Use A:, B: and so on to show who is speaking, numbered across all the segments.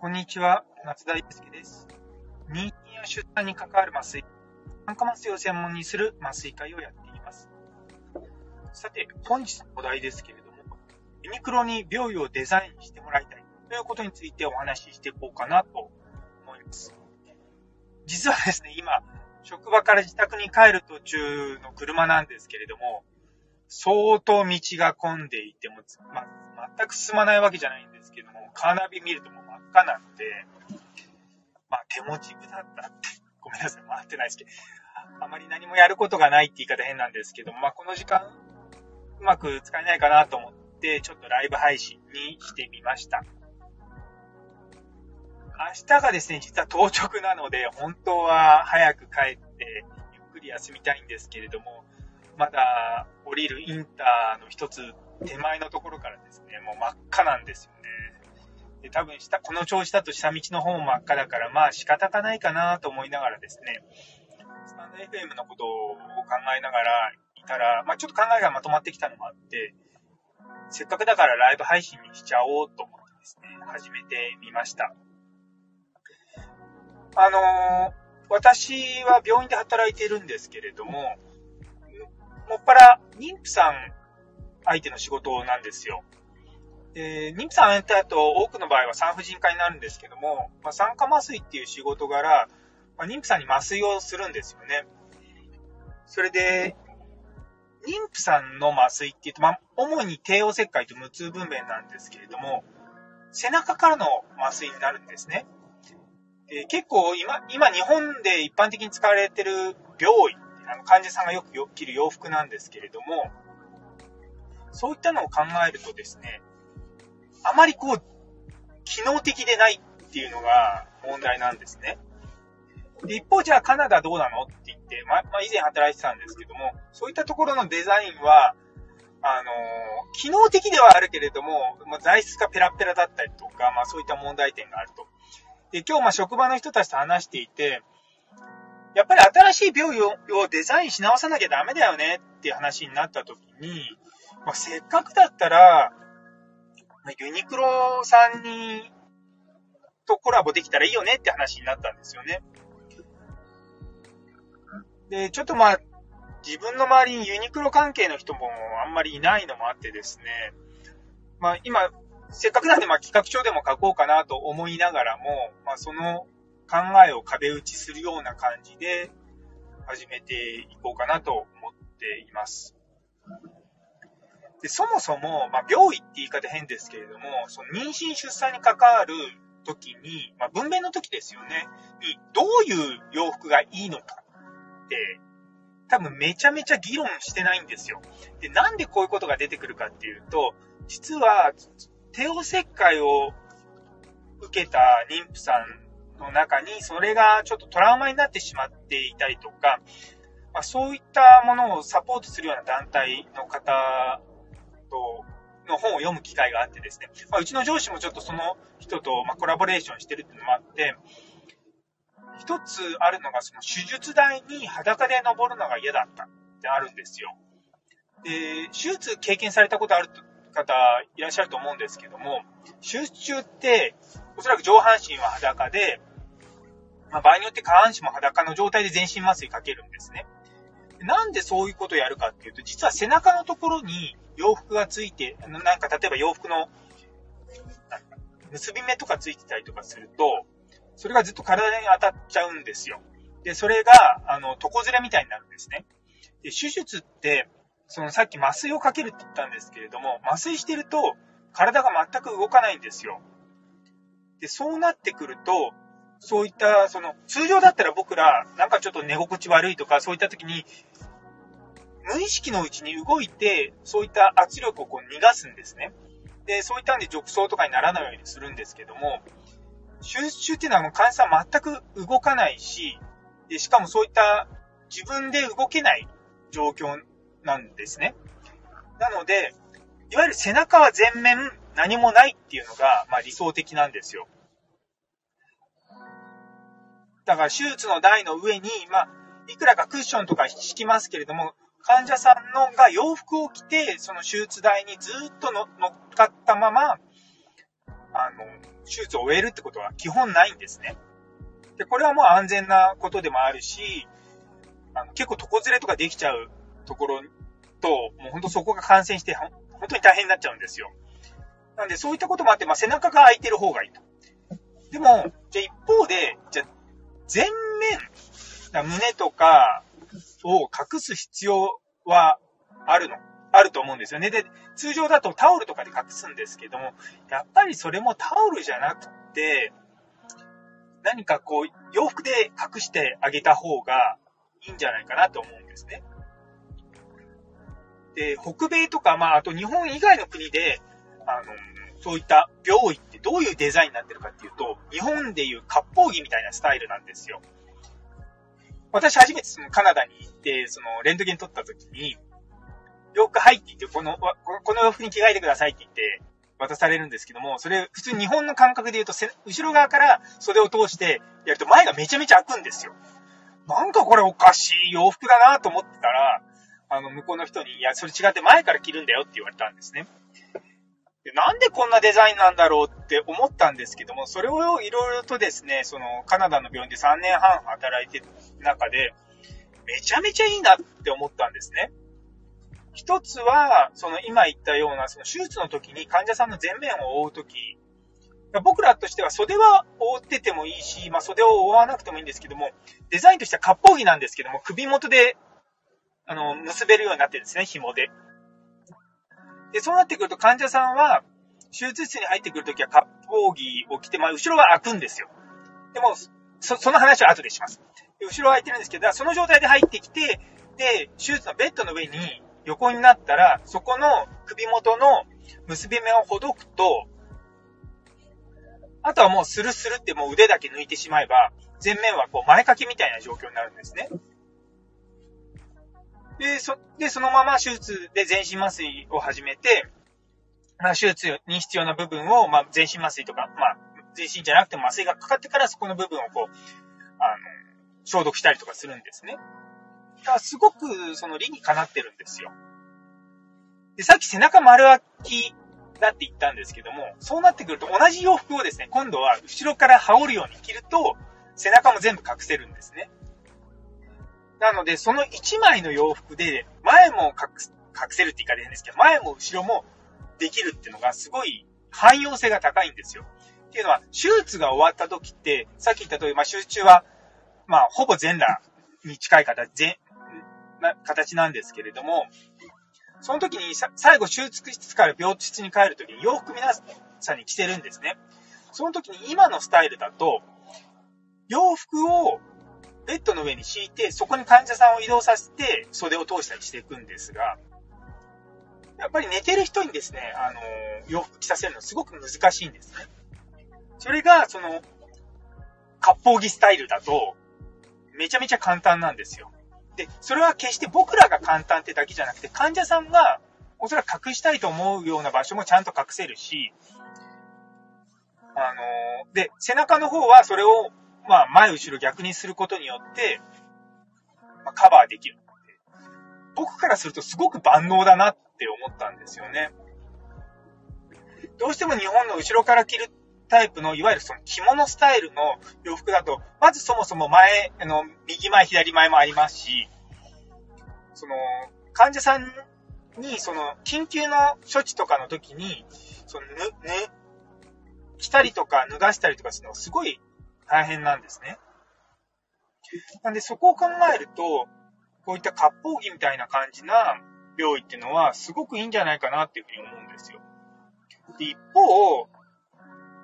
A: こんにちは、松田祐介です。妊娠や出産に関わる麻酔、酸化麻酔を専門にする麻酔会をやっています。さて、本日のお題ですけれども、ユニクロに病院をデザインしてもらいたいということについてお話ししていこうかなと思います。実はですね、今、職場から自宅に帰る途中の車なんですけれども、相当道が混んでいても、ま、全く進まないわけじゃないんですけども、カーナビ見るともう真っ赤なので、まあ手持ち無駄だったって、ごめんなさい、回ってないですけど、あまり何もやることがないって言い方変なんですけども、まあこの時間、うまく使えないかなと思って、ちょっとライブ配信にしてみました。明日がですね、実は当直なので、本当は早く帰って、ゆっくり休みたいんですけれども、まだ降りるインターの一つ手前のところからですね、もう真っ赤なんですよね。で多分下、この調子だと下道の方も真っ赤だから、まあ仕方がないかなと思いながらですね、スタンド FM のことを考えながらいたら、まあちょっと考えがまとまってきたのもあって、せっかくだからライブ配信にしちゃおうと思ってですね、始めてみました。あのー私は病院で働いているんですけれども、もっぱら妊婦さん相手の仕事なんですよ。で、妊婦さん相手だと多くの場合は産婦人科になるんですけども、まあ、酸化麻酔っていう仕事柄、まあ、妊婦さんに麻酔をするんですよね。それで、妊婦さんの麻酔っていうと、まあ、主に帝王切開と無痛分娩なんですけれども、背中からの麻酔になるんですね。で結構今、今日本で一般的に使われてる病院、あの患者さんがよく着る洋服なんですけれども、そういったのを考えるとですね、あまりこう、機能的でないっていうのが問題なんですね。で一方、じゃあカナダどうなのって言って、ま、まあ、以前働いてたんですけども、そういったところのデザインは、あのー機能的ではあるけれども、まあ、材質がペラペラだったりとか、まあそういった問題点があると。で、今日ま職場の人たちと話していて、やっぱり新しい病院をデザインし直さなきゃダメだよねっていう話になった時に、まあ、せっかくだったら、ユニクロさんに、とコラボできたらいいよねって話になったんですよね。で、ちょっとまあ、自分の周りにユニクロ関係の人もあんまりいないのもあってですね、まあ今、せっかくなんでまあ企画書でも書こうかなと思いながらも、まあその考えを壁打ちするような感じで始めていこうかなと思っています。でそもそも、まあ、病院って言い方変ですけれども、その妊娠出産に関わる時に、まあ、分娩の時ですよね、にどういう洋服がいいのかって、多分めちゃめちゃ議論してないんですよ。で、なんでこういうことが出てくるかっていうと、実は、帝王切開を受けた妊婦さんの中に、それがちょっとトラウマになってしまっていたりとか、まあ、そういったものをサポートするような団体の方と、の本を読む機会があってですね、まあ、うちの上司もちょっとその人と、ま、コラボレーションしてるっていうのもあって、一つあるのが、その手術台に裸で登るのが嫌だったってあるんですよ。で、手術経験されたことある方いらっしゃると思うんですけども、手術中って、おそらく上半身は裸で、まあ、場合によって下半身も裸の状態で全身麻酔かけるんですね。なんでそういうことをやるかっていうと、実は背中のところに洋服がついて、なんか例えば洋服の結び目とかついてたりとかすると、それがずっと体に当たっちゃうんですよ。で、それが、あの、床ずれみたいになるんですね。で、手術って、そのさっき麻酔をかけるって言ったんですけれども、麻酔してると体が全く動かないんですよ。で、そうなってくると、そういった、その、通常だったら僕ら、なんかちょっと寝心地悪いとか、そういった時に、無意識のうちに動いて、そういった圧力をこう逃がすんですね。で、そういったんで褥瘡とかにならないようにするんですけども、手術中っていうのはもう患者さん全く動かないし、でしかもそういった自分で動けない状況なんですね。なので、いわゆる背中は全面何もないっていうのが、まあ、理想的なんですよ。だから手術の台の上に、まあ、いくらかクッションとか敷きますけれども、患者さんのが洋服を着て、その手術台にずっと乗っかったまま、あの、手術を終えるってことは基本ないんですね。で、これはもう安全なことでもあるし、あの結構床ずれとかできちゃうところと、もうほんとそこが感染して、本当に大変になっちゃうんですよ。なんでそういったこともあって、まあ、背中が空いてる方がいいと。でも、じゃあ一方で、じゃあ全面、胸とかを隠す必要はあるのあると思うんですよね。で、通常だとタオルとかで隠すんですけども、やっぱりそれもタオルじゃなくて、何かこう、洋服で隠してあげた方がいいんじゃないかなと思うんですね。で、北米とか、まあ、あと日本以外の国で、あの、そういった病院ってどういうデザインになってるかっていうと、日本でいう割烹着みたいなスタイルなんですよ。私初めてそのカナダに行って、そのレントゲン撮った時に、洋服入って言って、この、この洋服に着替えてくださいって言って渡されるんですけども、それ普通日本の感覚で言うと、後ろ側から袖を通してやると前がめちゃめちゃ開くんですよ。なんかこれおかしい洋服だなと思ってたら、あの、向こうの人に、いや、それ違って前から着るんだよって言われたんですね。でなんでこんなデザインなんだろうって思ったんですけども、それをいろいろとですね、そのカナダの病院で3年半働いてる中で、めちゃめちゃいいなって思ったんですね。一つは、その今言ったような、その手術の時に患者さんの前面を覆う時、僕らとしては袖は覆っててもいいし、まあ、袖を覆わなくてもいいんですけども、デザインとしては割烹着なんですけども、首元で、あの、結べるようになってるんですね、紐で。で、そうなってくると患者さんは、手術室に入ってくるときは割烹着を着て、まあ、後ろは開くんですよ。でも、そ、その話は後でします。後ろは開いてるんですけど、その状態で入ってきて、で、手術のベッドの上に横になったら、そこの首元の結び目をほどくと、あとはもうスルスルってもう腕だけ抜いてしまえば、前面はこう前掛けみたいな状況になるんですね。で、そ、で、そのまま手術で全身麻酔を始めて、まあ、手術に必要な部分を、まあ、全身麻酔とか、まあ、全身じゃなくても麻酔がかかってからそこの部分をこう、あの、消毒したりとかするんですね。だからすごくその理にかなってるんですよ。で、さっき背中丸開きだって言ったんですけども、そうなってくると同じ洋服をですね、今度は後ろから羽織るように着ると、背中も全部隠せるんですね。なので、その1枚の洋服で、前も隠せるって言い方変ですけど、前も後ろもできるっていうのがすごい汎用性が高いんですよ。っていうのは、手術が終わった時って、さっき言った通り、まあ、手術中は、まあ、ほぼ全裸に近い形、全、な形なんですけれども、その時に最後手術室から病室に帰る時に洋服皆さんに着てるんですね。その時に今のスタイルだと、洋服をベッドの上に敷いて、そこに患者さんを移動させて袖を通したりしていくんですが、やっぱり寝てる人にですね、あの、洋服着させるのすごく難しいんですね。それが、その、割烹着スタイルだと、めちゃめちゃ簡単なんですよ。で、それは決して僕らが簡単ってだけじゃなくて、患者さんがおそらく隠したいと思うような場所もちゃんと隠せるし、あので、背中の方はそれを、まあ、前後ろ逆にすることによって、まあ、カバーできる。僕からするとすごく万能だなって思ったんですよね。どうしても日本の後ろから着るタイプの、いわゆるその着物スタイルの洋服だと、まずそもそも前、あの、右前、左前もありますし、その、患者さんに、その、緊急の処置とかの時に、その、ぬ、ぬ、着たりとか脱がしたりとかするのすごい大変なんですね。なんでそこを考えると、こういった割烹着みたいな感じな病院っていうのはすごくいいんじゃないかなっていうふうに思うんですよ。で一方、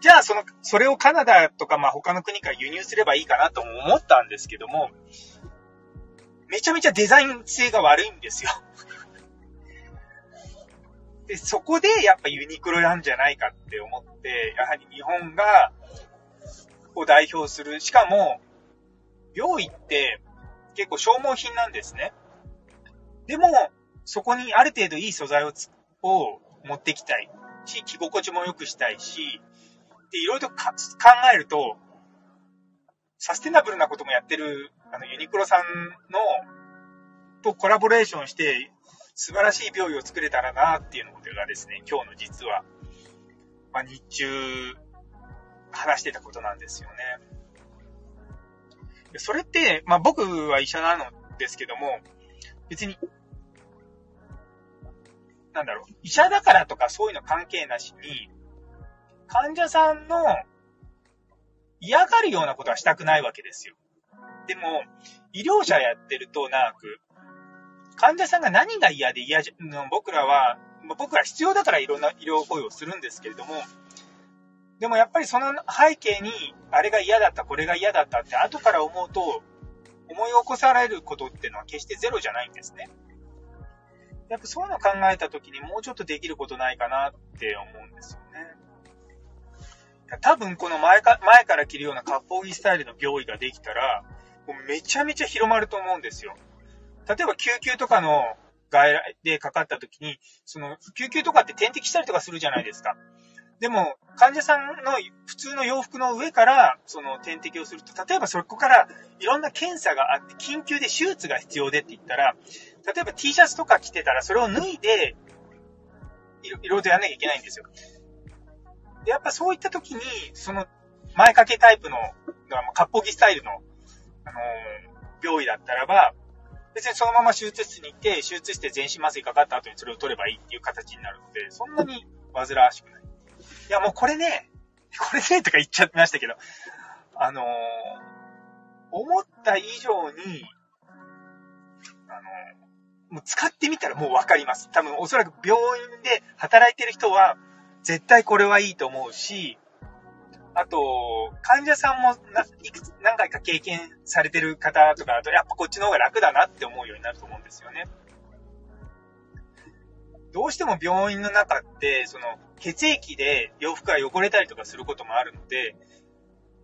A: じゃあ、その、それをカナダとか、まあ、他の国から輸入すればいいかなとも思ったんですけども、めちゃめちゃデザイン性が悪いんですよ。で、そこでやっぱユニクロなんじゃないかって思って、やはり日本が、を代表する、しかも、病院って結構消耗品なんですね。でも、そこにある程度いい素材をを持ってきたいし、着心地も良くしたいし、で、いろいろと考えると、サステナブルなこともやってる、あの、ユニクロさんの、とコラボレーションして、素晴らしい病院を作れたらなっていうのがですね、今日の実は。まあ、日中、話してたことなんですよね。それって、まあ、僕は医者なのですけども、別に、なんだろう、医者だからとかそういうの関係なしに、患者さんの嫌がるようなことはしたくないわけですよ。でも、医療者やってると長く、患者さんが何が嫌で嫌じゃ、僕らは、僕ら必要だからいろんな医療行為をするんですけれども、でもやっぱりその背景に、あれが嫌だった、これが嫌だったって後から思うと、思い起こされることっていうのは決してゼロじゃないんですね。やっぱそういうのを考えた時にもうちょっとできることないかなって思うんですよね。多分この前か前から着るような割烹着スタイルの病院ができたら、もうめちゃめちゃ広まると思うんですよ。例えば救急とかの外来でかかった時に、その救急とかって点滴したりとかするじゃないですか。でも、患者さんの普通の洋服の上から、その点滴をすると、例えばそこからいろんな検査があって、緊急で手術が必要でって言ったら、例えば T シャツとか着てたら、それを脱いで、いろいろとやんなきゃいけないんですよ。で、やっぱそういった時に、その、前掛けタイプの、割烹着スタイルの、あのー、病院だったらば、別にそのまま手術室に行って、手術して全身麻酔かかった後にそれを取ればいいっていう形になるので、そんなに煩わしくない。いや、もうこれね、これね、とか言っちゃってましたけど、あのー、思った以上に、あのー、もう使ってみたらもうわかります。多分おそらく病院で働いてる人は、絶対これはいいと思うし、あと、患者さんもいくつ何回か経験されてる方とかだと、やっぱこっちの方が楽だなって思うようになると思うんですよね。どうしても病院の中って、その、血液で洋服が汚れたりとかすることもあるので、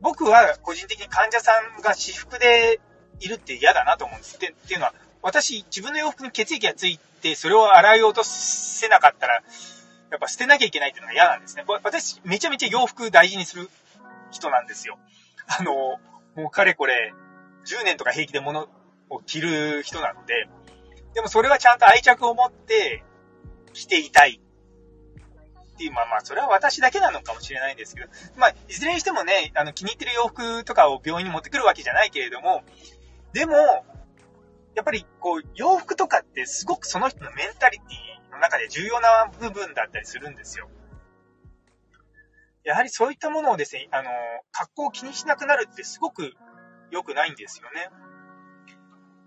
A: 僕は個人的に患者さんが私服でいるって嫌だなと思うんです。ってっていうのは、私、自分の洋服に血液がついて、それを洗い落とせなかったら、やっぱ捨てなきゃいけないっていうのが嫌なんですね。私、めちゃめちゃ洋服大事にする人なんですよ。あの、もうかれこれ、10年とか平気で物を着る人なので、でもそれはちゃんと愛着を持って着ていたい。っていう、まあまあ、それは私だけなのかもしれないんですけど、まあ、いずれにしてもね、あの、気に入ってる洋服とかを病院に持ってくるわけじゃないけれども、でも、やっぱりこう、洋服とかってすごくその人のメンタリティの中で重要な部分だったりするんですよ。やはりそういったものをですね、あの、格好を気にしなくなるってすごく良くないんですよね。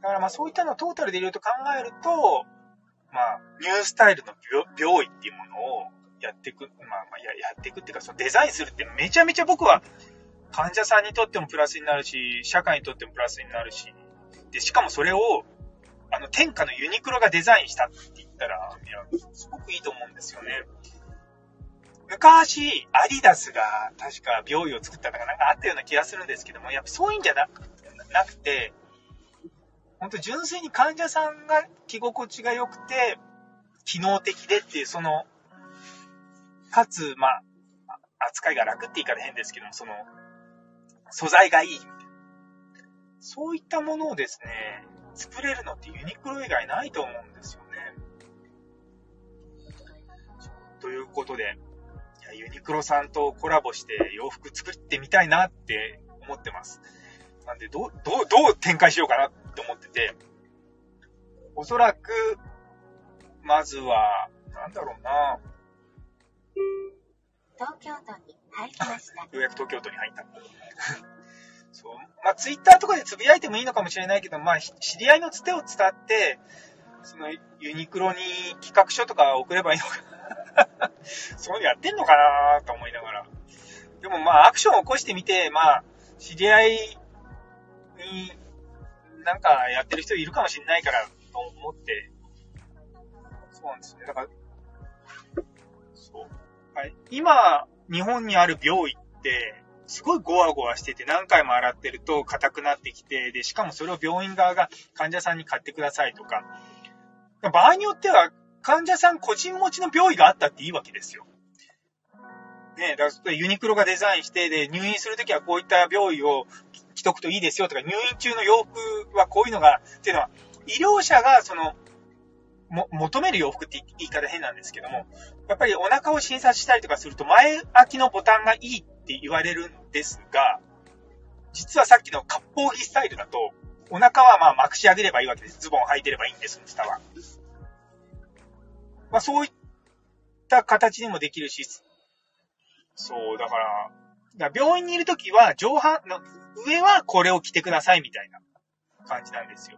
A: だからまあそういったのをトータルでいろいろと考えると、まあ、ニュースタイルの病院っていうものをやっていく、まあまあや、やっていくっていうか、そのデザインするってめちゃめちゃ僕は患者さんにとってもプラスになるし、社会にとってもプラスになるし、で、しかもそれを、あの、天下のユニクロがデザインしたって言ったら、いや、すごくいいと思うんですよね。昔、アディダスが確か病院を作ったのがなんかあったような気がするんですけども、やっぱそういうんじゃなくて、本当純粋に患者さんが着心地が良くて、機能的でっていう、その、かつ、まあ、扱いが楽って言い方変ですけども、その、素材がいい。そういったものをですね、作れるのってユニクロ以外ないと思うんですよね。ということで、いやユニクロさんとコラボして洋服作ってみたいなって思ってます。なんで、どう、どう、どう展開しようかなって思ってて、おそらく、まずは、なんだろうな
B: 東京都に入りました。よ
A: うやく東京都に入った。そう。まあ、ツイッターとかでつぶやいてもいいのかもしれないけど、まあ、知り合いのつてを伝って、その、ユニクロに企画書とか送ればいいのかな。そういうのやってんのかなと思いながら。でもまあ、アクションを起こしてみて、まあ、知り合いになんかやってる人いるかもしれないからと思って、そうなんですね。だから、そう。はい、今、日本にある病院って、すごいゴワゴワしてて何回も洗ってると硬くなってきて、で、しかもそれを病院側が患者さんに買ってくださいとか、場合によっては患者さん個人持ちの病院があったっていいわけですよ。ねだからユニクロがデザインして、で、入院するときはこういった病院を着とくといいですよとか、入院中の洋服はこういうのが、っていうのは、医療者がその、も、求める洋服って言い方変なんですけども、やっぱりお腹を診察したりとかすると前開きのボタンがいいって言われるんですが、実はさっきの割烹着スタイルだと、お腹はまあまくし上げればいいわけです。ズボン履いてればいいんです、下は。まあそういった形にもできるし、そう、だから、だ病院にいるときは上半の、上はこれを着てくださいみたいな感じなんですよ。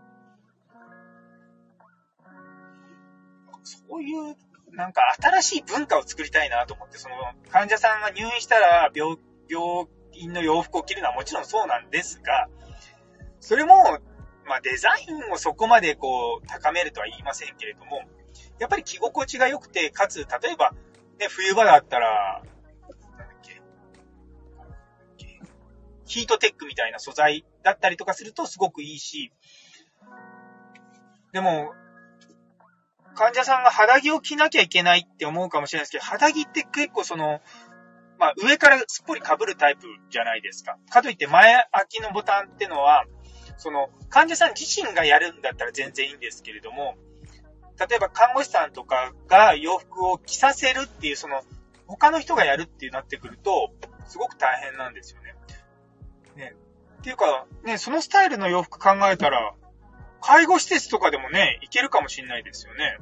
A: そういう、なんか新しい文化を作りたいなと思って、その患者さんが入院したら病、病院の洋服を着るのはもちろんそうなんですが、それも、まあデザインをそこまでこう高めるとは言いませんけれども、やっぱり着心地が良くて、かつ、例えば、ね、冬場だったら、ヒートテックみたいな素材だったりとかするとすごくいいし、でも、患者さんが肌着を着なきゃいけないって思うかもしれないですけど、肌着って結構その、まあ上からすっぽり被るタイプじゃないですか。かといって前開きのボタンってのは、その患者さん自身がやるんだったら全然いいんですけれども、例えば看護師さんとかが洋服を着させるっていう、その他の人がやるってなってくると、すごく大変なんですよね。ね。っていうか、ね、そのスタイルの洋服考えたら、介護施設とかでもね、いけるかもしんないですよね。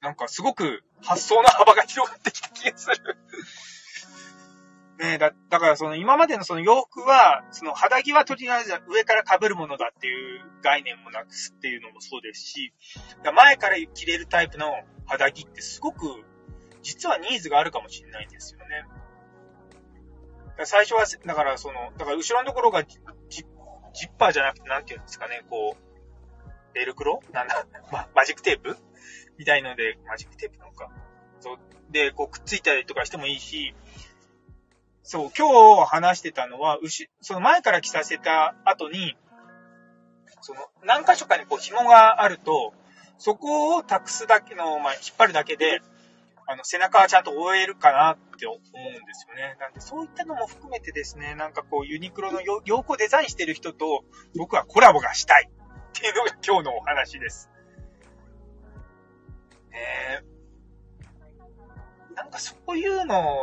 A: なんかすごく発想の幅が広がってきた気がするねえだ、だからその今までのその洋服は、その肌着はとりあえず上から被るものだっていう概念もなくすっていうのもそうですし、前から着れるタイプの肌着ってすごく、実はニーズがあるかもしれないんですよね。最初は、だからその、だから後ろのところがジッパーじゃなくて、なんていうんですかね、こう、ベルクロ？なんだ、マジックテープ？みたいので、マジックテープなのか。そう。で、こう、くっついたりとかしてもいいし、そう、今日話してたのは、牛、その前から着させた後に、その、何箇所かにこう紐があると、そこを託すだけの、まあ、引っ張るだけで、あの、背中はちゃんと覆えるかなって思うんですよね。なんで、そういったのも含めてですね、なんかこう、ユニクロの洋服デザインしてる人と、僕はコラボがしたいっていうのが 今日のお話です。えー、なんかそういうの、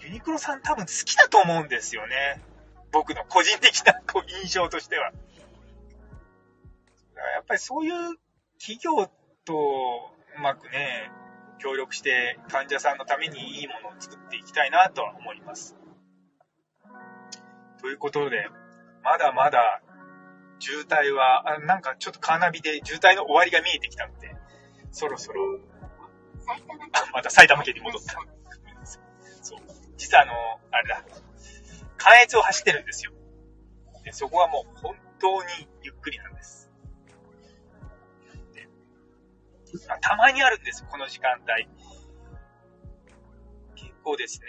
A: ユニクロさん多分好きだと思うんですよね。僕の個人的なこう印象としては。やっぱりそういう企業とうまくね、協力して患者さんのためにいいものを作っていきたいなとは思います。ということで、まだまだ渋滞は、あなんかちょっとカーナビで渋滞の終わりが見えてきたので、そろそろ、あまた埼玉県に戻った。そう。実はあの、あれだ、関越を走ってるんですよ。でそこはもう本当にゆっくりなんです。たまにあるんですこの時間帯。結構ですね、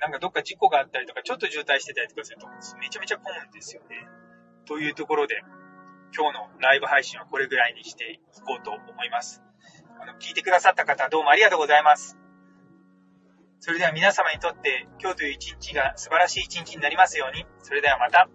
A: なんかどっか事故があったりとか、ちょっと渋滞してたりとかすると、めちゃめちゃ混むんですよね。というところで、今日のライブ配信はこれぐらいにしていこうと思います。あの、聞いてくださった方、どうもありがとうございます。それでは皆様にとって、今日という一日が素晴らしい一日になりますように。それではまた。